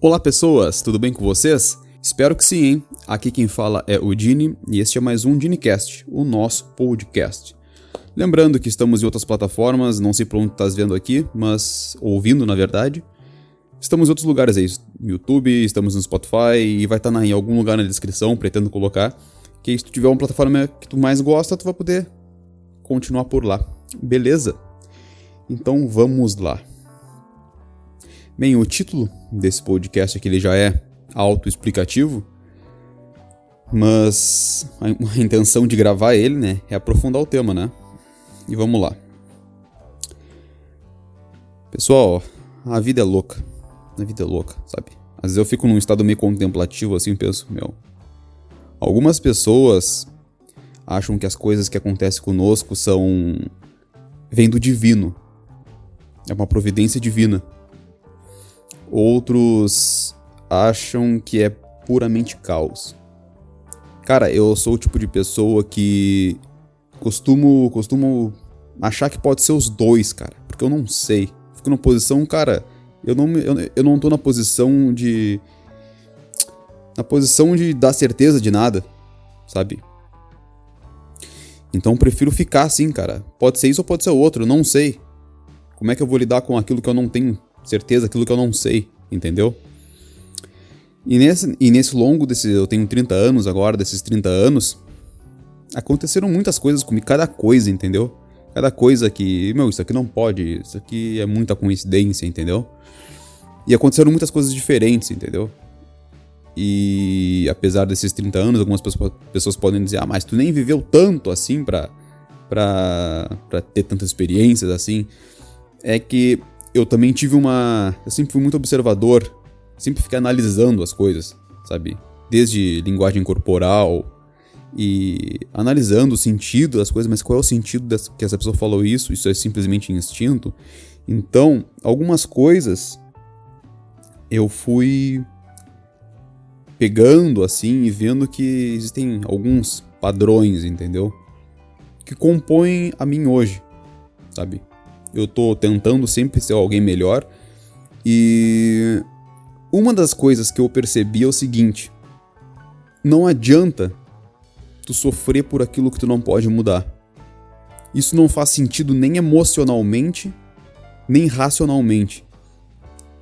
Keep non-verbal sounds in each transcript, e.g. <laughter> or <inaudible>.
Olá pessoas, tudo bem com vocês? Espero que sim, hein? Aqui quem fala é o Dini e este é mais um DiniCast, o nosso podcast. Lembrando que estamos em outras plataformas, não sei por onde estás vendo aqui, mas ouvindo na verdade. Estamos em outros lugares aí, no YouTube, estamos no Spotify e vai estar tá em algum lugar na descrição, pretendo colocar. Que se tu tiver uma plataforma que tu mais gosta, tu vai poder continuar por lá. Beleza? Então vamos lá. Bem, o título desse podcast aqui ele já é autoexplicativo, mas a, intenção de gravar ele, né, é aprofundar o tema, né? E vamos lá. Pessoal, a vida é louca. A vida é louca, sabe? Às vezes eu fico num estado meio contemplativo assim, penso, meu. Algumas pessoas acham que as coisas que acontecem conosco são vêm do divino. É uma providência divina. Outros acham que é puramente caos. Cara, eu sou o tipo de pessoa que costumo, costumo achar que pode ser os dois, cara, porque eu não sei. Fico na posição, cara, eu não, eu, eu não tô na posição de na posição de dar certeza de nada, sabe? Então eu prefiro ficar assim, cara. Pode ser isso ou pode ser outro, não sei. Como é que eu vou lidar com aquilo que eu não tenho certeza aquilo que eu não sei, entendeu? E nesse, e nesse longo desse. Eu tenho 30 anos agora, desses 30 anos. Aconteceram muitas coisas comigo, cada coisa, entendeu? Cada coisa que. Meu, isso aqui não pode, isso aqui é muita coincidência, entendeu? E aconteceram muitas coisas diferentes, entendeu? E apesar desses 30 anos, algumas pessoas, podem dizer, ah, mas tu nem viveu tanto assim pra, pra, pra ter tantas experiências assim. É que eu também tive uma. Eu sempre fui muito observador, sempre fiquei analisando as coisas, sabe? Desde linguagem corporal e analisando o sentido das coisas, mas qual é o sentido das, que essa pessoa falou isso? Isso é simplesmente instinto? Então, algumas coisas eu fui pegando assim e vendo que existem alguns padrões, entendeu? Que compõem a mim hoje, sabe? Eu tô tentando sempre ser alguém melhor. E uma das coisas que eu percebi é o seguinte: não adianta tu sofrer por aquilo que tu não pode mudar. Isso não faz sentido nem emocionalmente, nem racionalmente.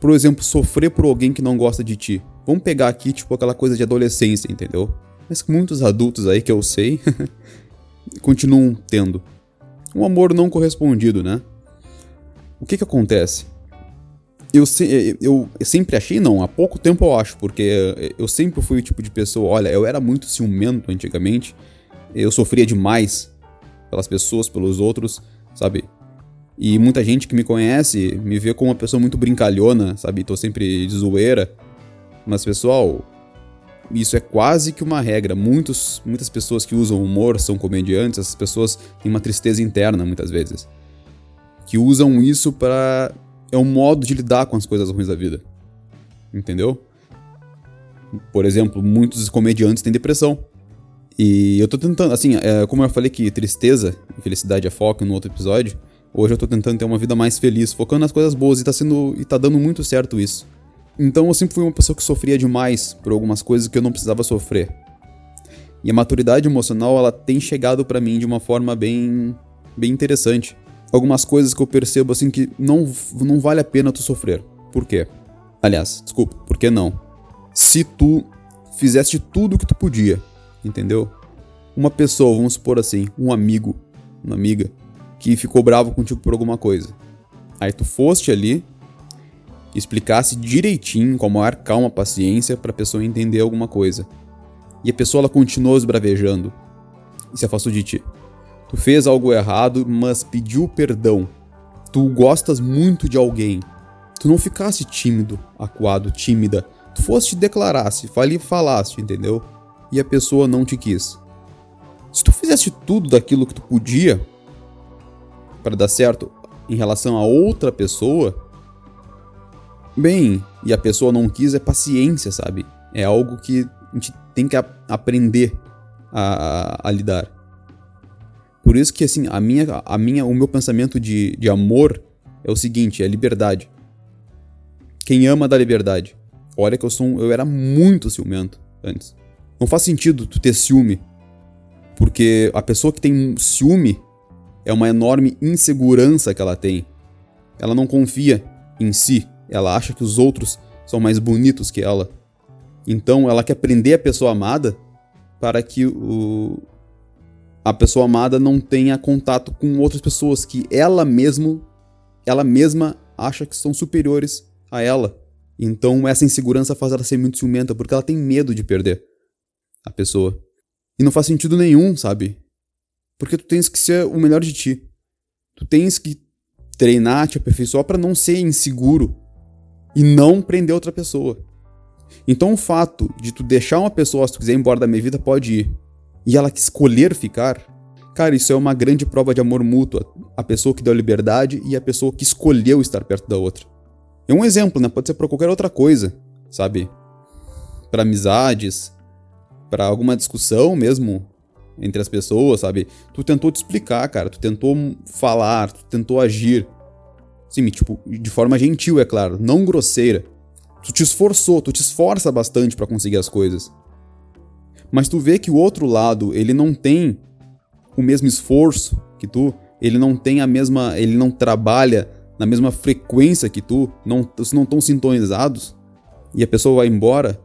Por exemplo, sofrer por alguém que não gosta de ti. Vamos pegar aqui, tipo, aquela coisa de adolescência, entendeu? Mas muitos adultos aí que eu sei <laughs> continuam tendo. Um amor não correspondido, né? O que que acontece? Eu, se, eu, eu, sempre achei, não, há pouco tempo eu acho, porque eu sempre fui o tipo de pessoa, olha, eu era muito ciumento antigamente, eu sofria demais pelas pessoas, pelos outros, sabe? E muita gente que me conhece me vê como uma pessoa muito brincalhona, sabe? Tô sempre de zoeira. Mas, pessoal, isso é quase que uma regra. Muitos, muitas pessoas que usam humor são comediantes, essas pessoas têm uma tristeza interna muitas vezes que usam isso para é um modo de lidar com as coisas ruins da vida. Entendeu? Por exemplo, muitos comediantes têm depressão. E eu tô tentando, assim, é, como eu falei que tristeza e felicidade é foco no outro episódio, hoje eu tô tentando ter uma vida mais feliz, focando nas coisas boas e tá sendo e tá dando muito certo isso. Então eu sempre fui uma pessoa que sofria demais por algumas coisas que eu não precisava sofrer. E a maturidade emocional, ela tem chegado para mim de uma forma bem bem interessante algumas coisas que eu percebo assim que não, não vale a pena tu sofrer. Por quê? Aliás, desculpa, por que não? Se tu fizeste tudo o que tu podia, entendeu? Uma pessoa, vamos supor assim, um amigo, uma amiga, que ficou bravo contigo por alguma coisa. Aí tu foste ali, explicasse direitinho, com a maior calma, paciência, pra pessoa entender alguma coisa. E a pessoa ela continuou esbravejando e se afastou de ti. Tu fez algo errado, mas pediu perdão. Tu gostas muito de alguém. Tu não ficasse tímido, acuado, tímida. Tu fosse te declarasse, fali falaste, entendeu? E a pessoa não te quis. Se tu fizesse tudo daquilo que tu podia para dar certo em relação a outra pessoa, bem, e a pessoa não quis, é paciência, sabe? É algo que a gente tem que aprender a, a, a lidar. Por isso que, assim, a minha, a minha, o meu pensamento de, de amor é o seguinte, é liberdade. Quem ama dá liberdade. Olha que eu sou um, eu era muito ciumento antes. Não faz sentido tu ter ciúme. Porque a pessoa que tem ciúme é uma enorme insegurança que ela tem. Ela não confia em si. Ela acha que os outros são mais bonitos que ela. Então ela quer prender a pessoa amada para que o, a pessoa amada não tenha contato com outras pessoas que ela mesmo ela mesma acha que são superiores a ela. Então essa insegurança faz ela ser muito ciumenta porque ela tem medo de perder a pessoa. E não faz sentido nenhum, sabe? Porque tu tens que ser o melhor de ti. Tu tens que treinar, te aperfeiçoar para não ser inseguro e não prender outra pessoa. Então o fato de tu deixar uma pessoa, se tu quiser ir embora da minha vida, pode ir. E ela escolher ficar, cara, isso é uma grande prova de amor mútuo. A pessoa que deu liberdade e a pessoa que escolheu estar perto da outra. É um exemplo, né? Pode ser pra qualquer outra coisa, sabe? Para amizades, para alguma discussão mesmo entre as pessoas, sabe? Tu tentou te explicar, cara, tu tentou falar, tu tentou agir. Sim, tipo, de forma gentil, é claro, não grosseira. Tu te esforçou, tu te esforça bastante para conseguir as coisas. Mas tu vê que o outro lado, ele não tem o mesmo esforço que tu, ele não tem a mesma, ele não trabalha na mesma frequência que tu, não, não estão sintonizados, e a pessoa vai embora,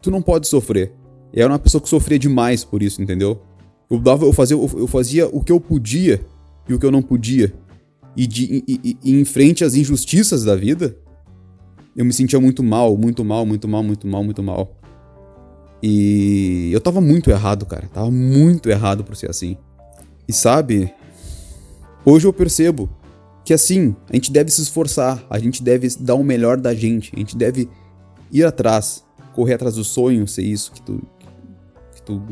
tu não pode sofrer. Eu era uma pessoa que sofria demais por isso, entendeu? Eu, dava, eu, fazia, eu fazia o que eu podia e o que eu não podia. E, de, e, e, em frente às injustiças da vida, eu me sentia muito mal, muito mal, muito mal, muito mal, muito mal. E eu tava muito errado, cara. Tava muito errado por ser assim. E sabe, hoje eu percebo que assim, a gente deve se esforçar, a gente deve dar o melhor da gente, a gente deve ir atrás, correr atrás do sonho, ser isso que tu, tu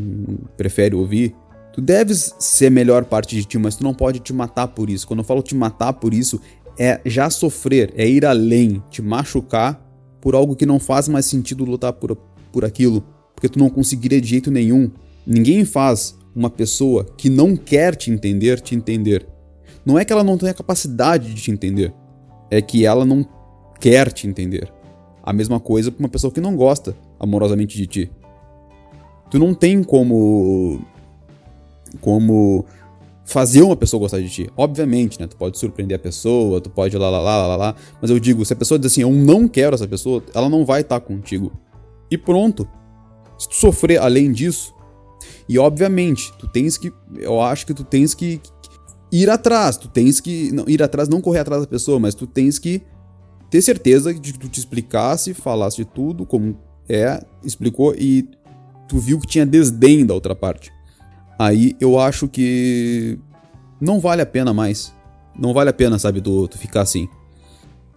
prefere ouvir, tu deves ser a melhor parte de ti, mas tu não pode te matar por isso. Quando eu falo te matar por isso, é já sofrer, é ir além, te machucar por algo que não faz mais sentido lutar por, por aquilo, porque tu não conseguiria de jeito nenhum. Ninguém faz uma pessoa que não quer te entender te entender. Não é que ela não tenha capacidade de te entender, é que ela não quer te entender. A mesma coisa para uma pessoa que não gosta amorosamente de ti tu não tem como como fazer uma pessoa gostar de ti. Obviamente, né? Tu pode surpreender a pessoa, tu pode lá, lá, lá, lá, lá. Mas eu digo, se a pessoa diz assim, eu não quero essa pessoa, ela não vai estar tá contigo. E pronto. Se tu sofrer além disso, e obviamente, tu tens que. Eu acho que tu tens que ir atrás. Tu tens que. Não, ir atrás, não correr atrás da pessoa, mas tu tens que ter certeza de que tu te explicasse, falasse de tudo, como é, explicou, e tu viu que tinha desdém da outra parte. Aí eu acho que não vale a pena mais. Não vale a pena, sabe, tu, tu ficar assim.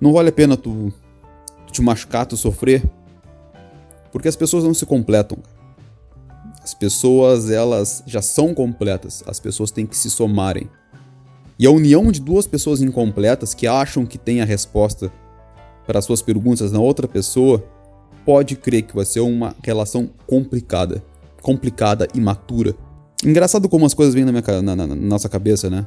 Não vale a pena tu, tu te machucar, tu sofrer. Porque as pessoas não se completam. As pessoas, elas já são completas. As pessoas têm que se somarem. E a união de duas pessoas incompletas que acham que têm a resposta para as suas perguntas na outra pessoa pode crer que vai ser uma relação complicada. Complicada e matura. Engraçado como as coisas vêm na, minha, na, na, na nossa cabeça, né?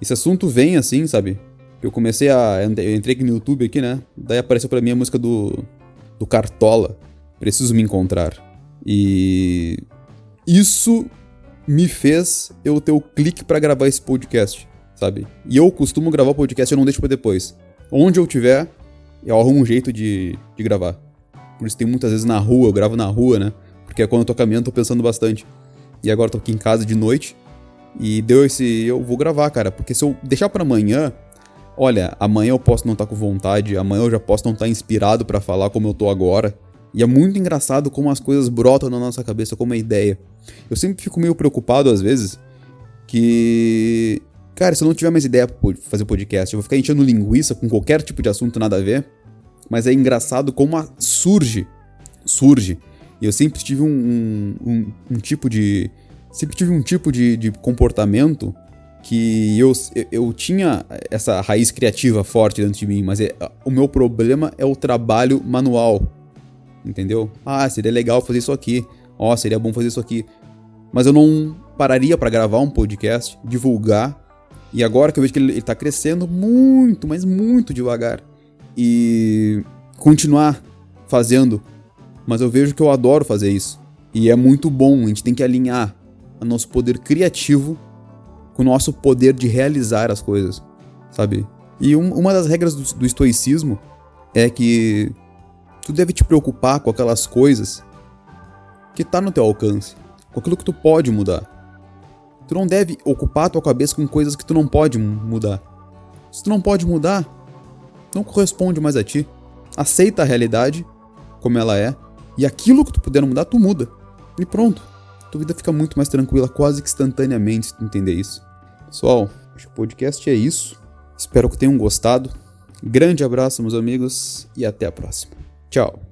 Esse assunto vem assim, sabe? Eu comecei a. Eu entrei aqui no YouTube aqui, né? Daí apareceu pra mim a música do. do Cartola. Preciso me encontrar. E. Isso me fez eu ter o clique para gravar esse podcast, sabe? E eu costumo gravar podcast, eu não deixo pra depois. Onde eu tiver, eu arrumo um jeito de, de gravar. Por isso tem muitas vezes na rua, eu gravo na rua, né? Porque é quando eu tô caminhando, tô pensando bastante. E agora tô aqui em casa de noite. E deu esse. Eu vou gravar, cara. Porque se eu deixar para amanhã. Olha, amanhã eu posso não estar tá com vontade. Amanhã eu já posso não estar tá inspirado para falar como eu tô agora. E é muito engraçado como as coisas brotam na nossa cabeça como uma ideia. Eu sempre fico meio preocupado às vezes. Que. Cara, se eu não tiver mais ideia pra fazer podcast, eu vou ficar enchendo linguiça com qualquer tipo de assunto nada a ver. Mas é engraçado como a, surge, surge. E eu sempre tive um, um, um, um tipo de. Sempre tive um tipo de, de comportamento que eu, eu tinha essa raiz criativa forte dentro de mim, mas é, o meu problema é o trabalho manual. Entendeu? Ah, seria legal fazer isso aqui. Ó, oh, seria bom fazer isso aqui. Mas eu não pararia para gravar um podcast, divulgar. E agora que eu vejo que ele, ele tá crescendo muito, mas muito devagar e continuar fazendo, mas eu vejo que eu adoro fazer isso. E é muito bom, a gente tem que alinhar o nosso poder criativo com o nosso poder de realizar as coisas, sabe? E um, uma das regras do, do estoicismo é que tu deve te preocupar com aquelas coisas que tá no teu alcance, com aquilo que tu pode mudar. Tu não deve ocupar tua cabeça com coisas que tu não pode mudar. Se tu não pode mudar, não corresponde mais a ti. Aceita a realidade como ela é e aquilo que tu puder mudar, tu muda. E pronto. Tua vida fica muito mais tranquila, quase que instantaneamente, se tu entender isso. Pessoal, acho que o podcast é isso. Espero que tenham gostado. Grande abraço, meus amigos, e até a próxima. Ciao.